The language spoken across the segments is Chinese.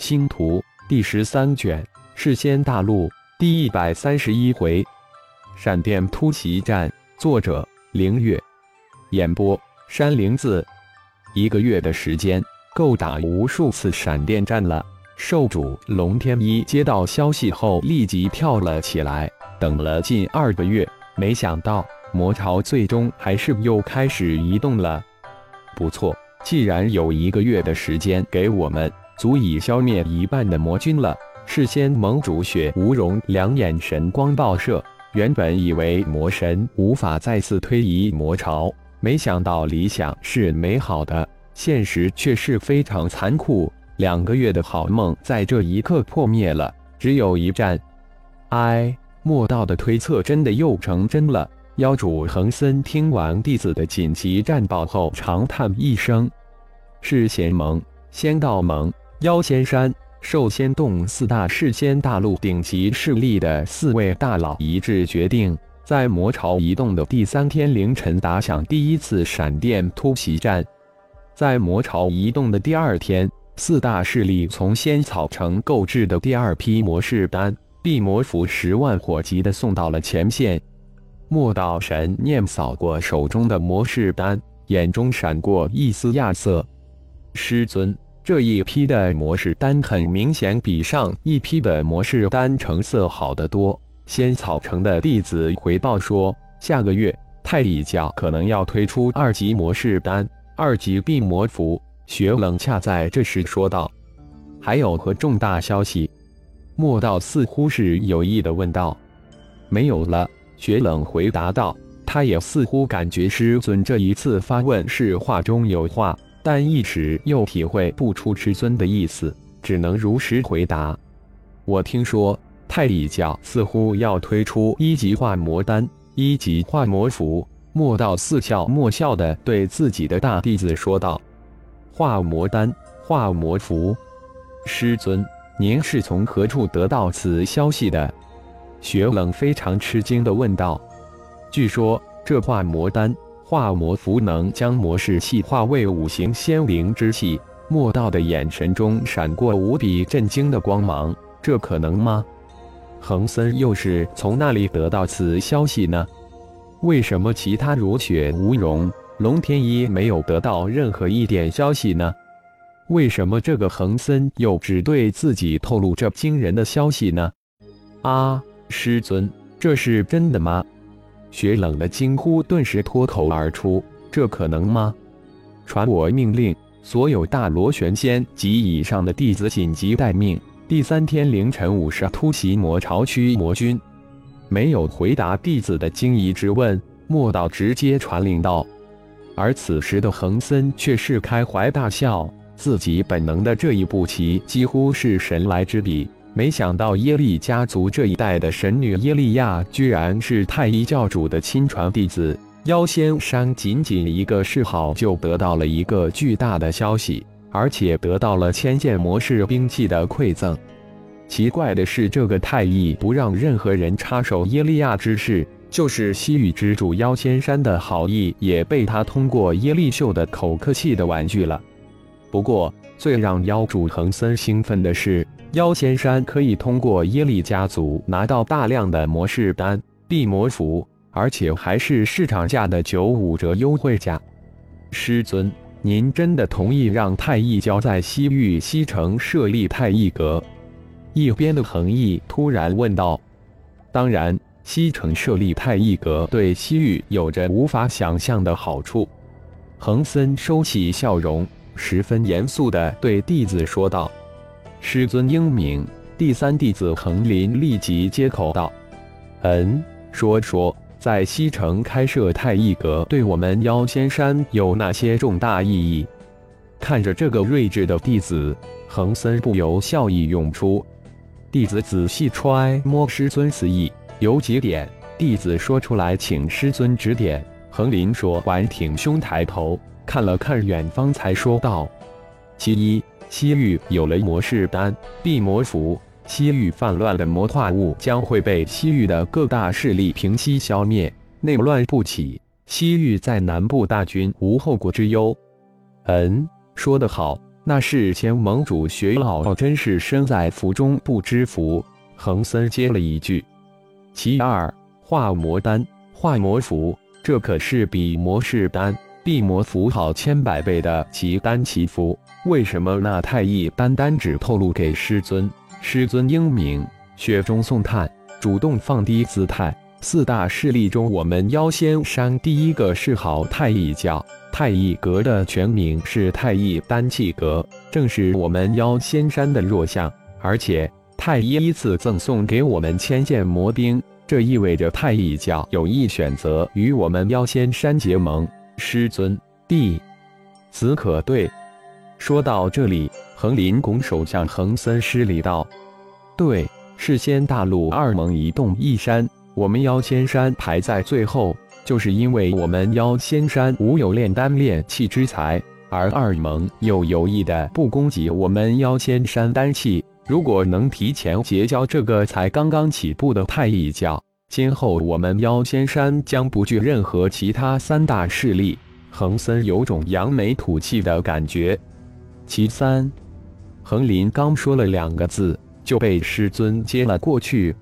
星图第十三卷，世仙大陆第一百三十一回，闪电突袭战。作者：凌月，演播：山灵子。一个月的时间，够打无数次闪电战了。兽主龙天一接到消息后，立即跳了起来。等了近二个月，没想到魔潮最终还是又开始移动了。不错，既然有一个月的时间给我们。足以消灭一半的魔军了。事先盟主雪无容两眼神光爆射，原本以为魔神无法再次推移魔潮，没想到理想是美好的，现实却是非常残酷。两个月的好梦在这一刻破灭了，只有一战。哎，莫道的推测真的又成真了。妖主恒森听完弟子的紧急战报后，长叹一声：“是贤盟，仙道盟。”妖仙山、兽仙洞四大世仙大陆顶级势力的四位大佬一致决定，在魔潮移动的第三天凌晨打响第一次闪电突袭战。在魔潮移动的第二天，四大势力从仙草城购置的第二批魔士丹、地魔符十万火急的送到了前线。莫道神念扫过手中的魔士丹，眼中闪过一丝亚色。师尊。这一批的模式丹很明显比上一批的模式丹成色好得多。仙草城的弟子回报说，下个月太乙教可能要推出二级模式丹、二级地魔符。雪冷恰在这时说道：“还有何重大消息？”莫道似乎是有意的问道：“没有了。”雪冷回答道：“他也似乎感觉师尊这一次发问是话中有话。”但一时又体会不出师尊的意思，只能如实回答：“我听说太乙教似乎要推出一级化魔丹、一级化魔符。”莫道似笑莫笑的对自己的大弟子说道：“化魔丹、化魔符，师尊，您是从何处得到此消息的？”雪冷非常吃惊的问道：“据说这化魔丹。”化魔符能将魔士气化为五行仙灵之气，莫道的眼神中闪过无比震惊的光芒。这可能吗？恒森又是从那里得到此消息呢？为什么其他如雪无容、龙天一没有得到任何一点消息呢？为什么这个恒森又只对自己透露这惊人的消息呢？啊，师尊，这是真的吗？雪冷的惊呼顿时脱口而出：“这可能吗？”传我命令，所有大螺旋仙及以上的弟子紧急待命，第三天凌晨五时突袭魔潮区魔军。没有回答弟子的惊疑之问，莫道直接传令道。而此时的恒森却是开怀大笑，自己本能的这一步棋几乎是神来之笔。没想到耶利家族这一代的神女耶利亚，居然是太一教主的亲传弟子。妖仙山仅仅一个示好，就得到了一个巨大的消息，而且得到了千剑模式兵器的馈赠。奇怪的是，这个太一不让任何人插手耶利亚之事，就是西域之主妖仙山的好意，也被他通过耶利秀的口客气的婉拒了。不过，最让妖主恒森兴奋的是。妖仙山可以通过耶利家族拿到大量的魔士丹、地魔符，而且还是市场价的九五折优惠价。师尊，您真的同意让太一教在西域西城设立太一阁？一边的恒毅突然问道。当然，西城设立太一阁对西域有着无法想象的好处。恒森收起笑容，十分严肃地对弟子说道。师尊英明，第三弟子恒林立即接口道：“嗯，说说，在西城开设太一阁，对我们妖仙山有哪些重大意义？”看着这个睿智的弟子，恒森不由笑意涌出。弟子仔细揣摩师尊此意，有几点，弟子说出来，请师尊指点。恒林说完，挺胸抬头，看了看远方，才说道：“其一。”西域有了魔士丹、地魔符，西域泛乱的魔化物将会被西域的各大势力平息消灭，内乱不起，西域在南部大军无后顾之忧。嗯，说得好，那是前盟主学老真是身在福中不知福。恒森接了一句：“其二，化魔丹、化魔符，这可是比魔士丹、地魔符好千百倍的奇丹奇符。为什么那太乙单单只透露给师尊？师尊英明，雪中送炭，主动放低姿态。四大势力中，我们妖仙山第一个是好太乙教。太乙阁的全名是太乙丹气阁，正是我们妖仙山的弱项，而且。”太医依次赠送给我们千件魔兵，这意味着太乙教有意选择与我们妖仙山结盟。师尊，弟子可对。说到这里，横林拱手向恒森施礼道：“对，是仙大陆二盟一动一山，我们妖仙山排在最后，就是因为我们妖仙山无有炼丹炼气之才，而二盟又有意的不攻击我们妖仙山丹气。”如果能提前结交这个才刚刚起步的太乙教，今后我们妖仙山将不惧任何其他三大势力。恒森有种扬眉吐气的感觉。其三，恒林刚说了两个字，就被师尊接了过去。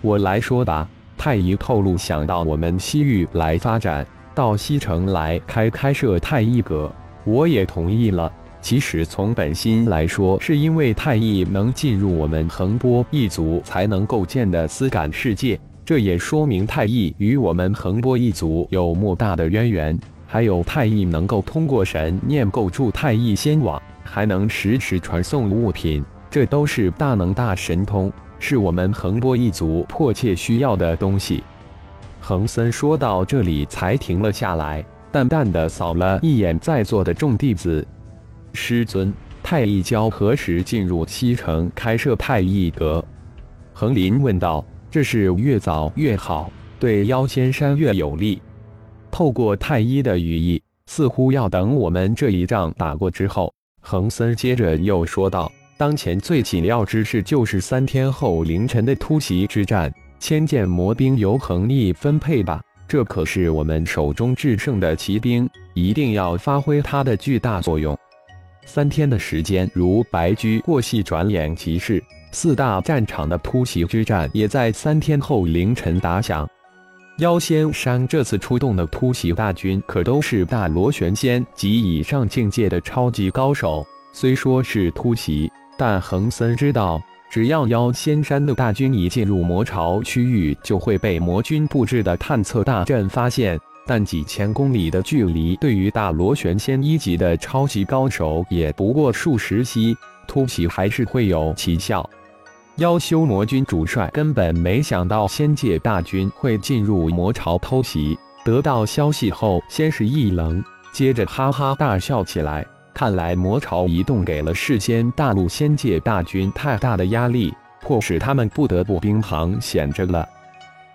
我来说吧。太乙透露想到我们西域来发展，到西城来开开设太一阁，我也同意了。其实从本心来说，是因为太乙能进入我们横波一族才能构建的思感世界，这也说明太乙与我们横波一族有莫大的渊源。还有太乙能够通过神念构筑太乙仙网，还能实时传送物品，这都是大能大神通，是我们横波一族迫切需要的东西。恒森说到这里才停了下来，淡淡的扫了一眼在座的众弟子。师尊，太乙教何时进入西城开设太乙阁？恒林问道。这是越早越好，对妖仙山越有利。透过太医的语义，似乎要等我们这一仗打过之后。恒森接着又说道：“当前最紧要之事就是三天后凌晨的突袭之战，千件魔兵由恒毅分配吧。这可是我们手中制胜的奇兵，一定要发挥它的巨大作用。”三天的时间如白驹过隙，转眼即逝。四大战场的突袭之战也在三天后凌晨打响。妖仙山这次出动的突袭大军，可都是大螺旋仙及以上境界的超级高手。虽说是突袭，但恒森知道，只要妖仙山的大军一进入魔巢区域，就会被魔军布置的探测大阵发现。但几千公里的距离，对于大螺旋仙一级的超级高手也不过数十息，突袭还是会有奇效。妖修魔军主帅根本没想到仙界大军会进入魔巢偷袭，得到消息后先是一愣，接着哈哈大笑起来。看来魔巢移动给了世间大陆仙界大军太大的压力，迫使他们不得不兵行险着了。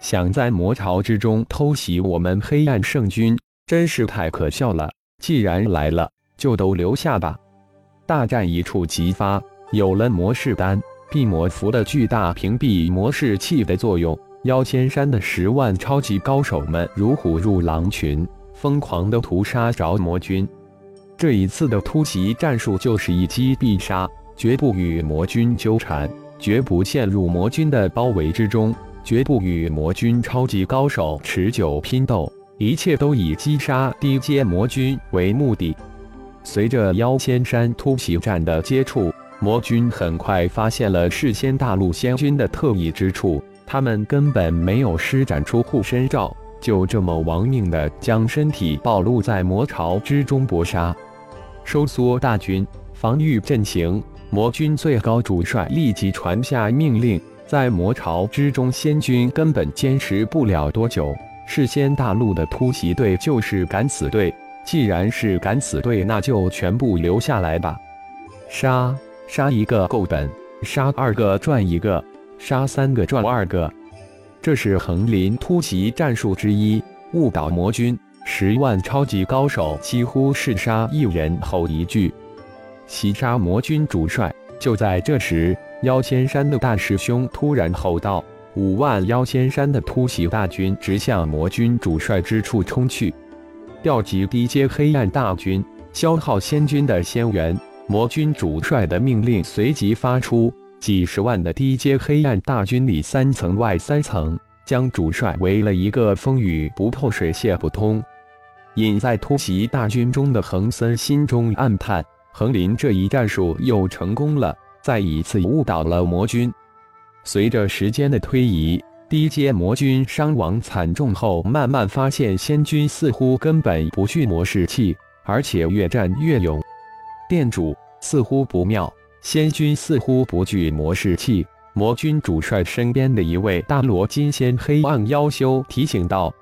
想在魔巢之中偷袭我们黑暗圣军，真是太可笑了。既然来了，就都留下吧。大战一触即发，有了魔士丹、地魔符的巨大屏蔽魔士器的作用，妖仙山的十万超级高手们如虎入狼群，疯狂地屠杀着魔军。这一次的突袭战术就是一击必杀，绝不与魔军纠缠，绝不陷入魔军的包围之中。绝不与魔军超级高手持久拼斗，一切都以击杀低阶魔军为目的。随着妖仙山突袭战的接触，魔军很快发现了事先大陆仙军的特异之处，他们根本没有施展出护身罩，就这么亡命的将身体暴露在魔巢之中搏杀。收缩大军，防御阵型。魔军最高主帅立即传下命令。在魔巢之中，仙君根本坚持不了多久。世仙大陆的突袭队就是敢死队，既然是敢死队，那就全部留下来吧。杀杀一个够本，杀二个赚一个，杀三个赚二个。这是横林突袭战术之一，误导魔军。十万超级高手几乎是杀一人吼一句，袭杀魔军主帅。就在这时。妖仙山的大师兄突然吼道：“五万妖仙山的突袭大军直向魔军主帅之处冲去，调集低阶黑暗大军，消耗仙军的仙元。”魔军主帅的命令随即发出，几十万的低阶黑暗大军里三层外三层，将主帅围了一个风雨不透、水泄不通。隐在突袭大军中的恒森心中暗叹：横林这一战术又成功了，再一次误导了魔军。随着时间的推移，低阶魔军伤亡惨重后，慢慢发现仙军似乎根本不惧魔士气，而且越战越勇。店主似乎不妙，仙君似乎不惧魔士气。魔军主帅身边的一位大罗金仙黑暗妖修提醒道：“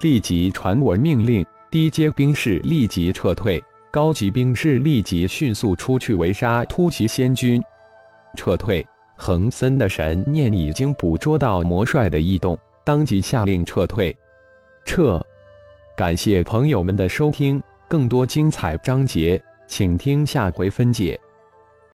立即传我命令，低阶兵士立即撤退，高级兵士立即迅速出去围杀突袭仙军。撤退。”恒森的神念已经捕捉到魔帅的异动，当即下令撤退。撤！感谢朋友们的收听，更多精彩章节。请听下回分解。